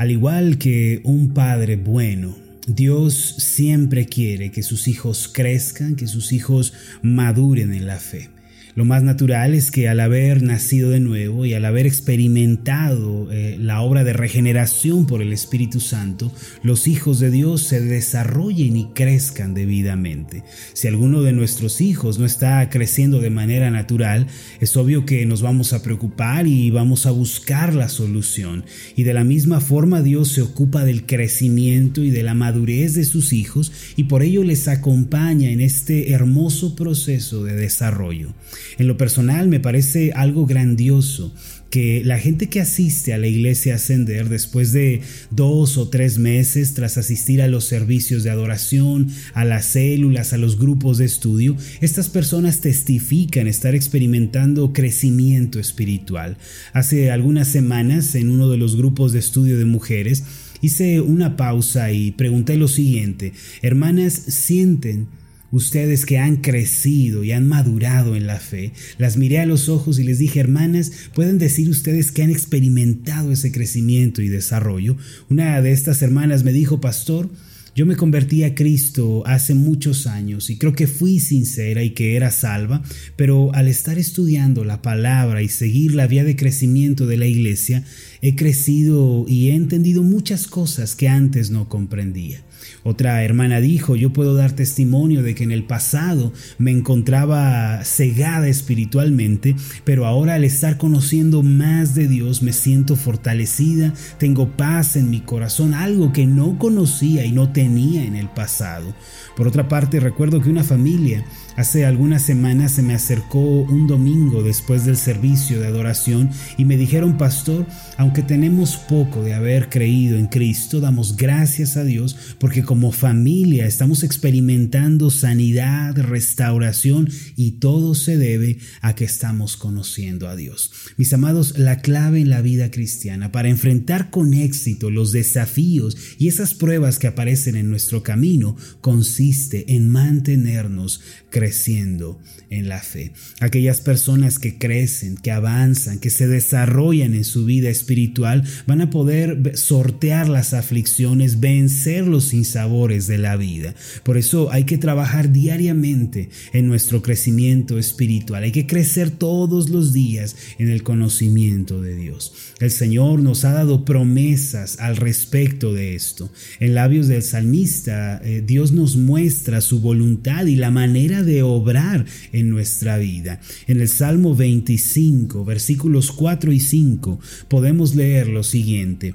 Al igual que un padre bueno, Dios siempre quiere que sus hijos crezcan, que sus hijos maduren en la fe. Lo más natural es que al haber nacido de nuevo y al haber experimentado eh, la obra de regeneración por el Espíritu Santo, los hijos de Dios se desarrollen y crezcan debidamente. Si alguno de nuestros hijos no está creciendo de manera natural, es obvio que nos vamos a preocupar y vamos a buscar la solución. Y de la misma forma Dios se ocupa del crecimiento y de la madurez de sus hijos y por ello les acompaña en este hermoso proceso de desarrollo. En lo personal me parece algo grandioso que la gente que asiste a la iglesia Ascender después de dos o tres meses tras asistir a los servicios de adoración, a las células, a los grupos de estudio, estas personas testifican estar experimentando crecimiento espiritual. Hace algunas semanas en uno de los grupos de estudio de mujeres hice una pausa y pregunté lo siguiente, hermanas, ¿sienten Ustedes que han crecido y han madurado en la fe, las miré a los ojos y les dije, hermanas, pueden decir ustedes que han experimentado ese crecimiento y desarrollo. Una de estas hermanas me dijo, pastor, yo me convertí a Cristo hace muchos años y creo que fui sincera y que era salva, pero al estar estudiando la palabra y seguir la vía de crecimiento de la iglesia, he crecido y he entendido muchas cosas que antes no comprendía. Otra hermana dijo, yo puedo dar testimonio de que en el pasado me encontraba cegada espiritualmente, pero ahora al estar conociendo más de Dios me siento fortalecida, tengo paz en mi corazón, algo que no conocía y no tenía en el pasado. Por otra parte, recuerdo que una familia Hace algunas semanas se me acercó un domingo después del servicio de adoración y me dijeron, pastor, aunque tenemos poco de haber creído en Cristo, damos gracias a Dios porque como familia estamos experimentando sanidad, restauración y todo se debe a que estamos conociendo a Dios. Mis amados, la clave en la vida cristiana para enfrentar con éxito los desafíos y esas pruebas que aparecen en nuestro camino consiste en mantenernos creciendo en la fe. Aquellas personas que crecen, que avanzan, que se desarrollan en su vida espiritual, van a poder sortear las aflicciones, vencer los sinsabores de la vida. Por eso hay que trabajar diariamente en nuestro crecimiento espiritual. Hay que crecer todos los días en el conocimiento de Dios. El Señor nos ha dado promesas al respecto de esto. En labios del salmista, eh, Dios nos muestra su voluntad y la manera de obrar en nuestra vida. En el Salmo 25, versículos 4 y 5, podemos leer lo siguiente.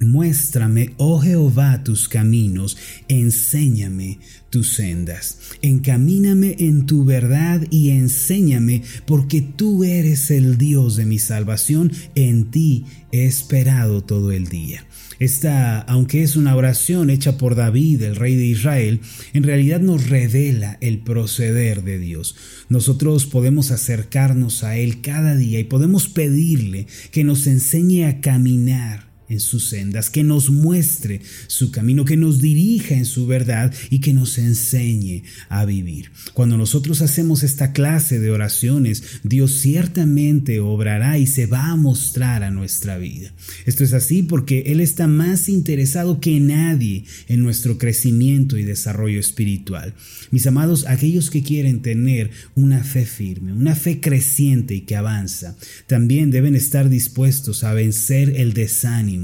Muéstrame, oh Jehová, tus caminos, enséñame tus sendas. Encamíname en tu verdad y enséñame, porque tú eres el Dios de mi salvación, en ti he esperado todo el día. Esta, aunque es una oración hecha por David, el rey de Israel, en realidad nos revela el proceder de Dios. Nosotros podemos acercarnos a Él cada día y podemos pedirle que nos enseñe a caminar en sus sendas, que nos muestre su camino, que nos dirija en su verdad y que nos enseñe a vivir. Cuando nosotros hacemos esta clase de oraciones, Dios ciertamente obrará y se va a mostrar a nuestra vida. Esto es así porque Él está más interesado que nadie en nuestro crecimiento y desarrollo espiritual. Mis amados, aquellos que quieren tener una fe firme, una fe creciente y que avanza, también deben estar dispuestos a vencer el desánimo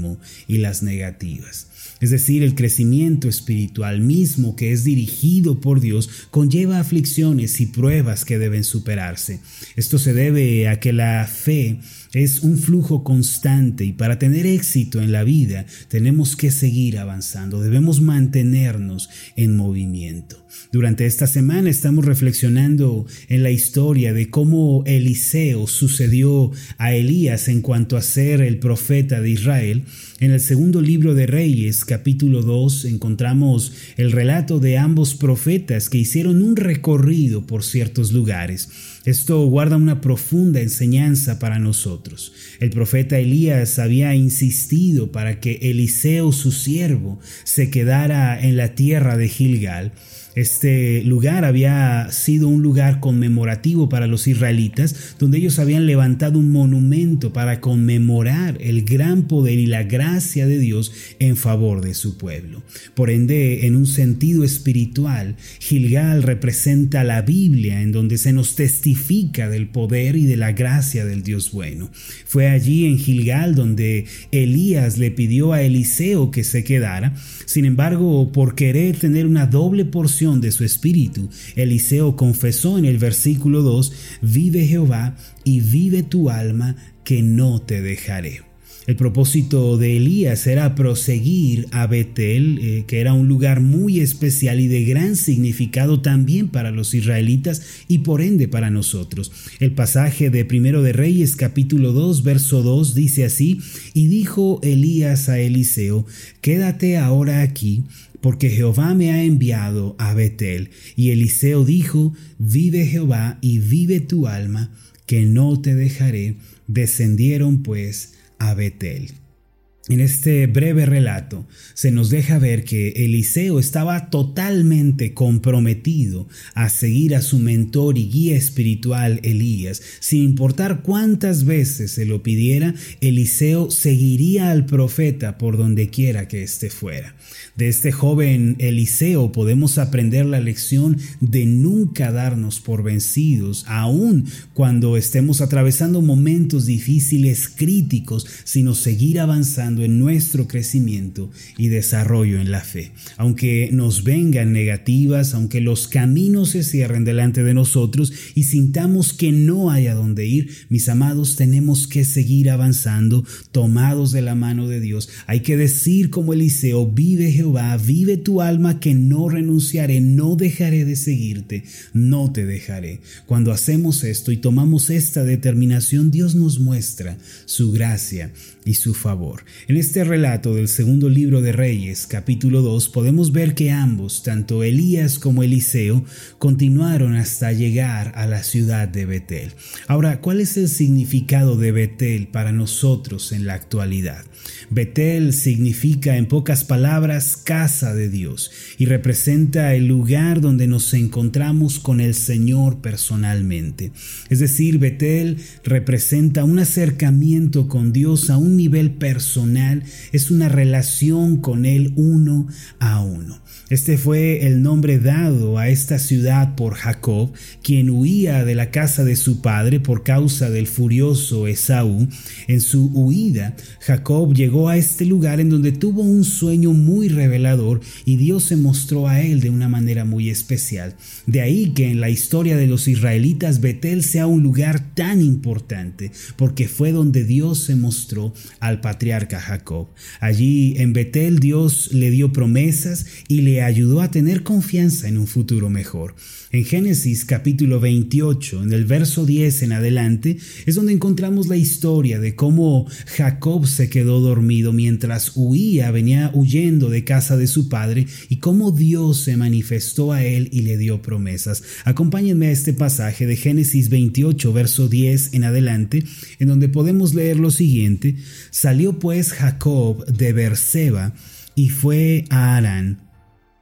y las negativas. Es decir, el crecimiento espiritual mismo que es dirigido por Dios conlleva aflicciones y pruebas que deben superarse. Esto se debe a que la fe es un flujo constante y para tener éxito en la vida tenemos que seguir avanzando, debemos mantenernos en movimiento. Durante esta semana estamos reflexionando en la historia de cómo Eliseo sucedió a Elías en cuanto a ser el profeta de Israel. En el segundo libro de Reyes, capítulo 2, encontramos el relato de ambos profetas que hicieron un recorrido por ciertos lugares. Esto guarda una profunda enseñanza para nosotros. El profeta Elías había insistido para que Eliseo, su siervo, se quedara en la tierra de Gilgal. Este lugar había sido un lugar conmemorativo para los israelitas, donde ellos habían levantado un monumento para conmemorar el gran poder y la gracia de Dios en favor de su pueblo. Por ende, en un sentido espiritual, Gilgal representa la Biblia en donde se nos testifica del poder y de la gracia del Dios bueno. Fue allí en Gilgal donde Elías le pidió a Eliseo que se quedara, sin embargo, por querer tener una doble porción de su espíritu, Eliseo confesó en el versículo 2, vive Jehová y vive tu alma, que no te dejaré. El propósito de Elías era proseguir a Betel, eh, que era un lugar muy especial y de gran significado también para los israelitas y por ende para nosotros. El pasaje de Primero de Reyes capítulo 2 verso 2 dice así, y dijo Elías a Eliseo, quédate ahora aquí porque Jehová me ha enviado a Betel. Y Eliseo dijo, vive Jehová y vive tu alma, que no te dejaré. Descendieron pues a Betel. En este breve relato se nos deja ver que Eliseo estaba totalmente comprometido a seguir a su mentor y guía espiritual Elías. Sin importar cuántas veces se lo pidiera, Eliseo seguiría al profeta por donde quiera que éste fuera. De este joven Eliseo podemos aprender la lección de nunca darnos por vencidos, aun cuando estemos atravesando momentos difíciles, críticos, sino seguir avanzando en nuestro crecimiento y desarrollo en la fe. Aunque nos vengan negativas, aunque los caminos se cierren delante de nosotros y sintamos que no hay a dónde ir, mis amados, tenemos que seguir avanzando, tomados de la mano de Dios. Hay que decir como Eliseo, vive Jehová, vive tu alma que no renunciaré, no dejaré de seguirte, no te dejaré. Cuando hacemos esto y tomamos esta determinación, Dios nos muestra su gracia y su favor. En este relato del segundo libro de Reyes, capítulo 2, podemos ver que ambos, tanto Elías como Eliseo, continuaron hasta llegar a la ciudad de Betel. Ahora, ¿cuál es el significado de Betel para nosotros en la actualidad? Betel significa en pocas palabras casa de Dios y representa el lugar donde nos encontramos con el Señor personalmente. Es decir, Betel representa un acercamiento con Dios a un nivel personal, es una relación con Él uno a uno. Este fue el nombre dado a esta ciudad por Jacob, quien huía de la casa de su padre por causa del furioso Esaú. En su huida, Jacob llegó a este lugar en donde tuvo un sueño muy revelador y Dios se mostró a él de una manera muy especial. De ahí que en la historia de los israelitas Betel sea un lugar tan importante, porque fue donde Dios se mostró al patriarca Jacob. Allí en Betel Dios le dio promesas y le ayudó a tener confianza en un futuro mejor. En Génesis capítulo 28, en el verso 10 en adelante, es donde encontramos la historia de cómo Jacob se quedó dormido mientras huía, venía huyendo de casa de su padre y cómo Dios se manifestó a él y le dio promesas. Acompáñenme a este pasaje de Génesis 28, verso 10 en adelante, en donde podemos leer lo siguiente: Salió pues Jacob de Berseba y fue a Arán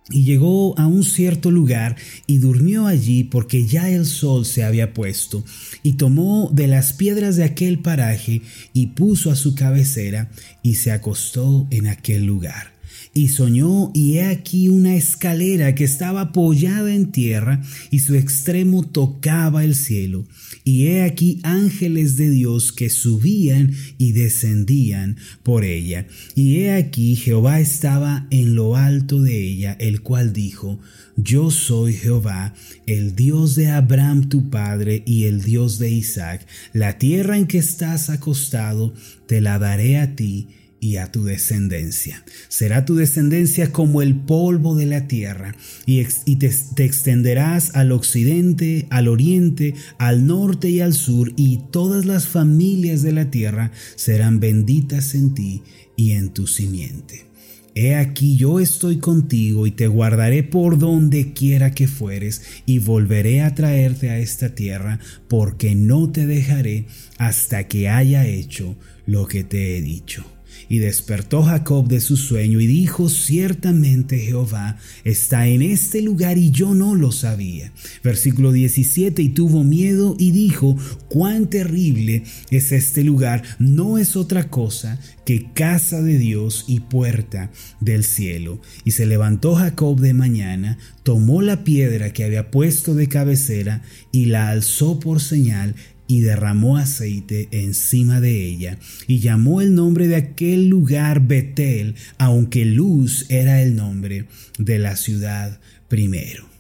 y llegó a un cierto lugar y durmió allí porque ya el sol se había puesto, y tomó de las piedras de aquel paraje y puso a su cabecera y se acostó en aquel lugar. Y soñó, y he aquí una escalera que estaba apoyada en tierra, y su extremo tocaba el cielo. Y he aquí ángeles de Dios que subían y descendían por ella. Y he aquí Jehová estaba en lo alto de ella, el cual dijo, Yo soy Jehová, el Dios de Abraham tu padre y el Dios de Isaac. La tierra en que estás acostado, te la daré a ti y a tu descendencia. Será tu descendencia como el polvo de la tierra, y, te, te, extenderás al occidente, al oriente, al norte y al sur, y todas las familias de la tierra serán benditas en ti y en tu simiente. He aquí yo estoy contigo y te guardaré por donde quiera que fueres, y volveré a traerte a esta tierra, porque no te dejaré hasta que haya hecho lo que te he dicho. Y despertó Jacob de su sueño y dijo, ciertamente Jehová está en este lugar y yo no lo sabía. Versículo 17, y tuvo miedo y dijo, cuán terrible es este lugar, no es otra cosa que casa de Dios y puerta del cielo. Y se levantó Jacob de mañana, tomó la piedra que había puesto de cabecera y la alzó por señal y derramó aceite encima de ella, y llamó el nombre de aquel lugar Betel, aunque Luz era el nombre de la ciudad primero.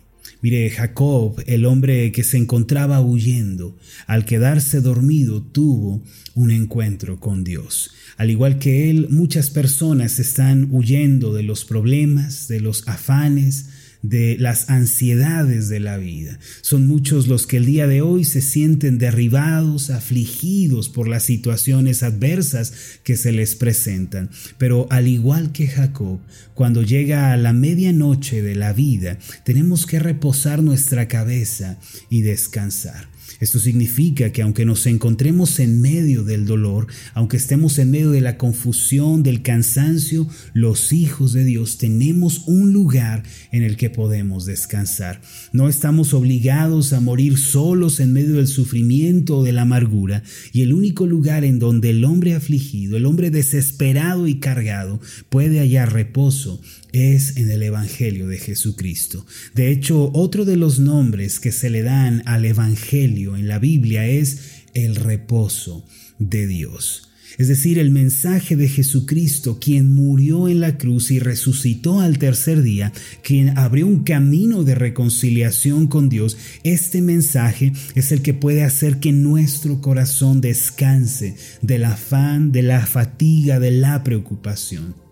Mire, Jacob, el hombre que se encontraba huyendo, al quedarse dormido tuvo un encuentro con Dios. Al igual que él, muchas personas están huyendo de los problemas, de los afanes, de las ansiedades de la vida. Son muchos los que el día de hoy se sienten derribados, afligidos por las situaciones adversas que se les presentan. Pero al igual que Jacob, cuando llega a la medianoche de la vida, tenemos que reposar nuestra cabeza y descansar. Esto significa que aunque nos encontremos en medio del dolor, aunque estemos en medio de la confusión, del cansancio, los hijos de Dios tenemos un lugar en el que podemos descansar. No estamos obligados a morir solos en medio del sufrimiento o de la amargura, y el único lugar en donde el hombre afligido, el hombre desesperado y cargado puede hallar reposo es en el Evangelio de Jesucristo. De hecho, otro de los nombres que se le dan al Evangelio en la Biblia es el reposo de Dios. Es decir, el mensaje de Jesucristo, quien murió en la cruz y resucitó al tercer día, quien abrió un camino de reconciliación con Dios, este mensaje es el que puede hacer que nuestro corazón descanse del afán, de la fatiga, de la preocupación.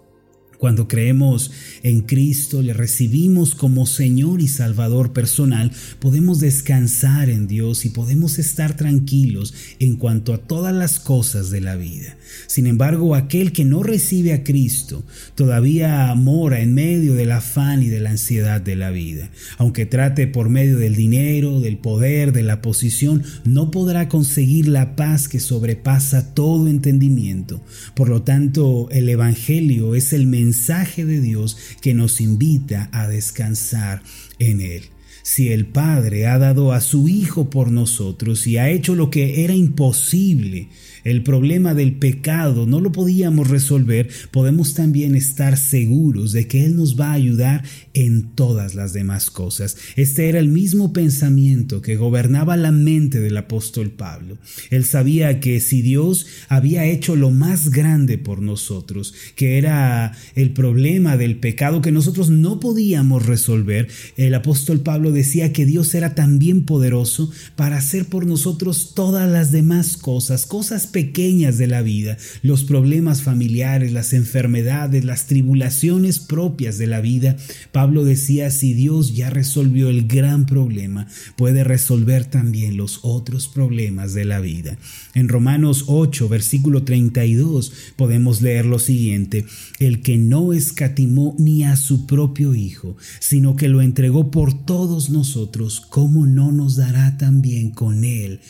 Cuando creemos en Cristo, le recibimos como Señor y Salvador personal, podemos descansar en Dios y podemos estar tranquilos en cuanto a todas las cosas de la vida. Sin embargo, aquel que no recibe a Cristo todavía mora en medio del afán y de la ansiedad de la vida. Aunque trate por medio del dinero, del poder, de la posición, no podrá conseguir la paz que sobrepasa todo entendimiento. Por lo tanto, el Evangelio es el mensaje mensaje de Dios que nos invita a descansar en Él. Si el Padre ha dado a su Hijo por nosotros y ha hecho lo que era imposible, el problema del pecado no lo podíamos resolver, podemos también estar seguros de que Él nos va a ayudar en todas las demás cosas. Este era el mismo pensamiento que gobernaba la mente del apóstol Pablo. Él sabía que si Dios había hecho lo más grande por nosotros, que era el problema del pecado que nosotros no podíamos resolver, el apóstol Pablo decía que Dios era también poderoso para hacer por nosotros todas las demás cosas, cosas pequeñas de la vida, los problemas familiares, las enfermedades, las tribulaciones propias de la vida. Pablo decía, si Dios ya resolvió el gran problema, puede resolver también los otros problemas de la vida. En Romanos 8, versículo 32, podemos leer lo siguiente, el que no escatimó ni a su propio Hijo, sino que lo entregó por todos nosotros, ¿cómo no nos dará también con él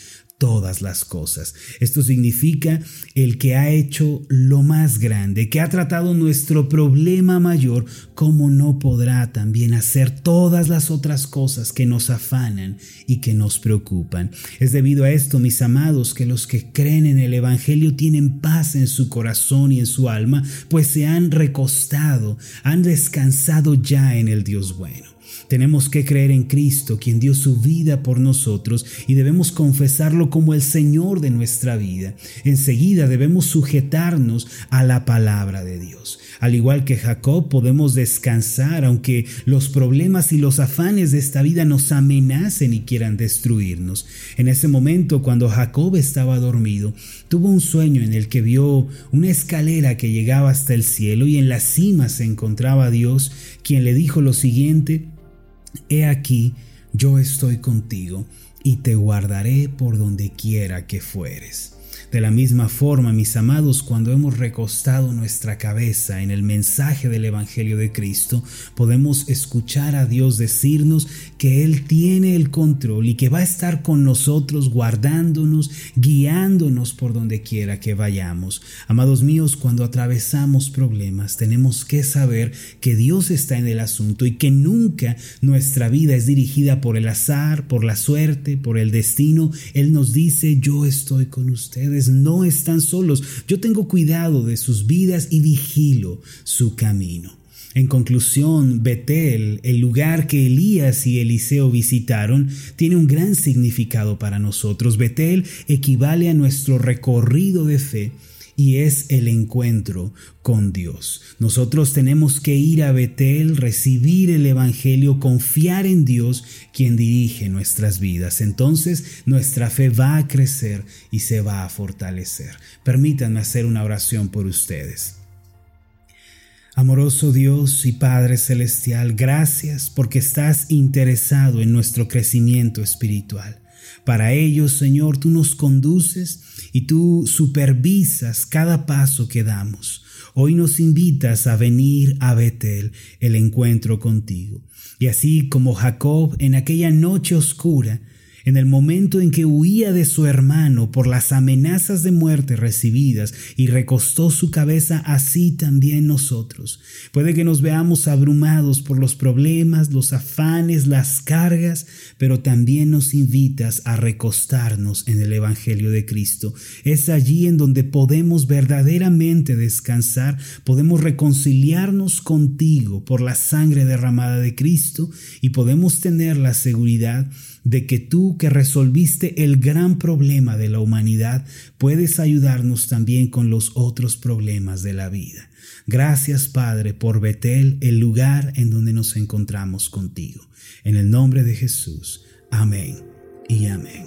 todas las cosas. Esto significa el que ha hecho lo más grande, que ha tratado nuestro problema mayor, como no podrá también hacer todas las otras cosas que nos afanan y que nos preocupan. Es debido a esto, mis amados, que los que creen en el Evangelio tienen paz en su corazón y en su alma, pues se han recostado, han descansado ya en el Dios bueno. Tenemos que creer en Cristo, quien dio su vida por nosotros, y debemos confesarlo como el Señor de nuestra vida. Enseguida debemos sujetarnos a la palabra de Dios. Al igual que Jacob, podemos descansar aunque los problemas y los afanes de esta vida nos amenacen y quieran destruirnos. En ese momento, cuando Jacob estaba dormido, tuvo un sueño en el que vio una escalera que llegaba hasta el cielo y en la cima se encontraba Dios, quien le dijo lo siguiente, He aquí, yo estoy contigo y te guardaré por donde quiera que fueres. De la misma forma, mis amados, cuando hemos recostado nuestra cabeza en el mensaje del Evangelio de Cristo, podemos escuchar a Dios decirnos que Él tiene el control y que va a estar con nosotros guardándonos, guiándonos por donde quiera que vayamos. Amados míos, cuando atravesamos problemas, tenemos que saber que Dios está en el asunto y que nunca nuestra vida es dirigida por el azar, por la suerte, por el destino. Él nos dice, yo estoy con ustedes no están solos. Yo tengo cuidado de sus vidas y vigilo su camino. En conclusión, Betel, el lugar que Elías y Eliseo visitaron, tiene un gran significado para nosotros. Betel equivale a nuestro recorrido de fe y es el encuentro con Dios. Nosotros tenemos que ir a Betel, recibir el Evangelio, confiar en Dios, quien dirige nuestras vidas. Entonces nuestra fe va a crecer y se va a fortalecer. Permítanme hacer una oración por ustedes. Amoroso Dios y Padre Celestial, gracias porque estás interesado en nuestro crecimiento espiritual. Para ello, Señor, tú nos conduces y tú supervisas cada paso que damos. Hoy nos invitas a venir a Betel, el encuentro contigo. Y así como Jacob en aquella noche oscura, en el momento en que huía de su hermano por las amenazas de muerte recibidas y recostó su cabeza, así también nosotros. Puede que nos veamos abrumados por los problemas, los afanes, las cargas, pero también nos invitas a recostarnos en el Evangelio de Cristo. Es allí en donde podemos verdaderamente descansar, podemos reconciliarnos contigo por la sangre derramada de Cristo y podemos tener la seguridad de que tú que resolviste el gran problema de la humanidad puedes ayudarnos también con los otros problemas de la vida. Gracias Padre por Betel, el lugar en donde nos encontramos contigo. En el nombre de Jesús. Amén y amén.